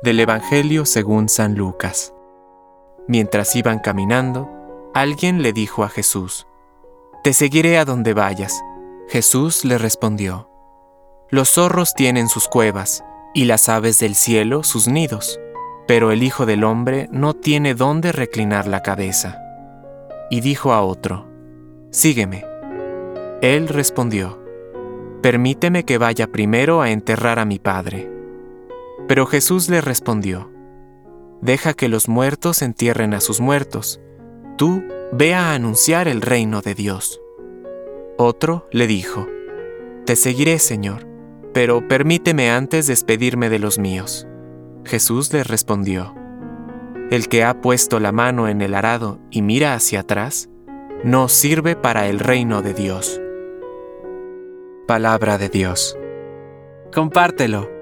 Del Evangelio según San Lucas. Mientras iban caminando, alguien le dijo a Jesús, Te seguiré a donde vayas. Jesús le respondió, Los zorros tienen sus cuevas, y las aves del cielo sus nidos, pero el Hijo del Hombre no tiene dónde reclinar la cabeza. Y dijo a otro, Sígueme. Él respondió, Permíteme que vaya primero a enterrar a mi Padre. Pero Jesús le respondió, Deja que los muertos entierren a sus muertos, tú ve a anunciar el reino de Dios. Otro le dijo, Te seguiré, Señor, pero permíteme antes despedirme de los míos. Jesús le respondió, El que ha puesto la mano en el arado y mira hacia atrás, no sirve para el reino de Dios. Palabra de Dios. Compártelo.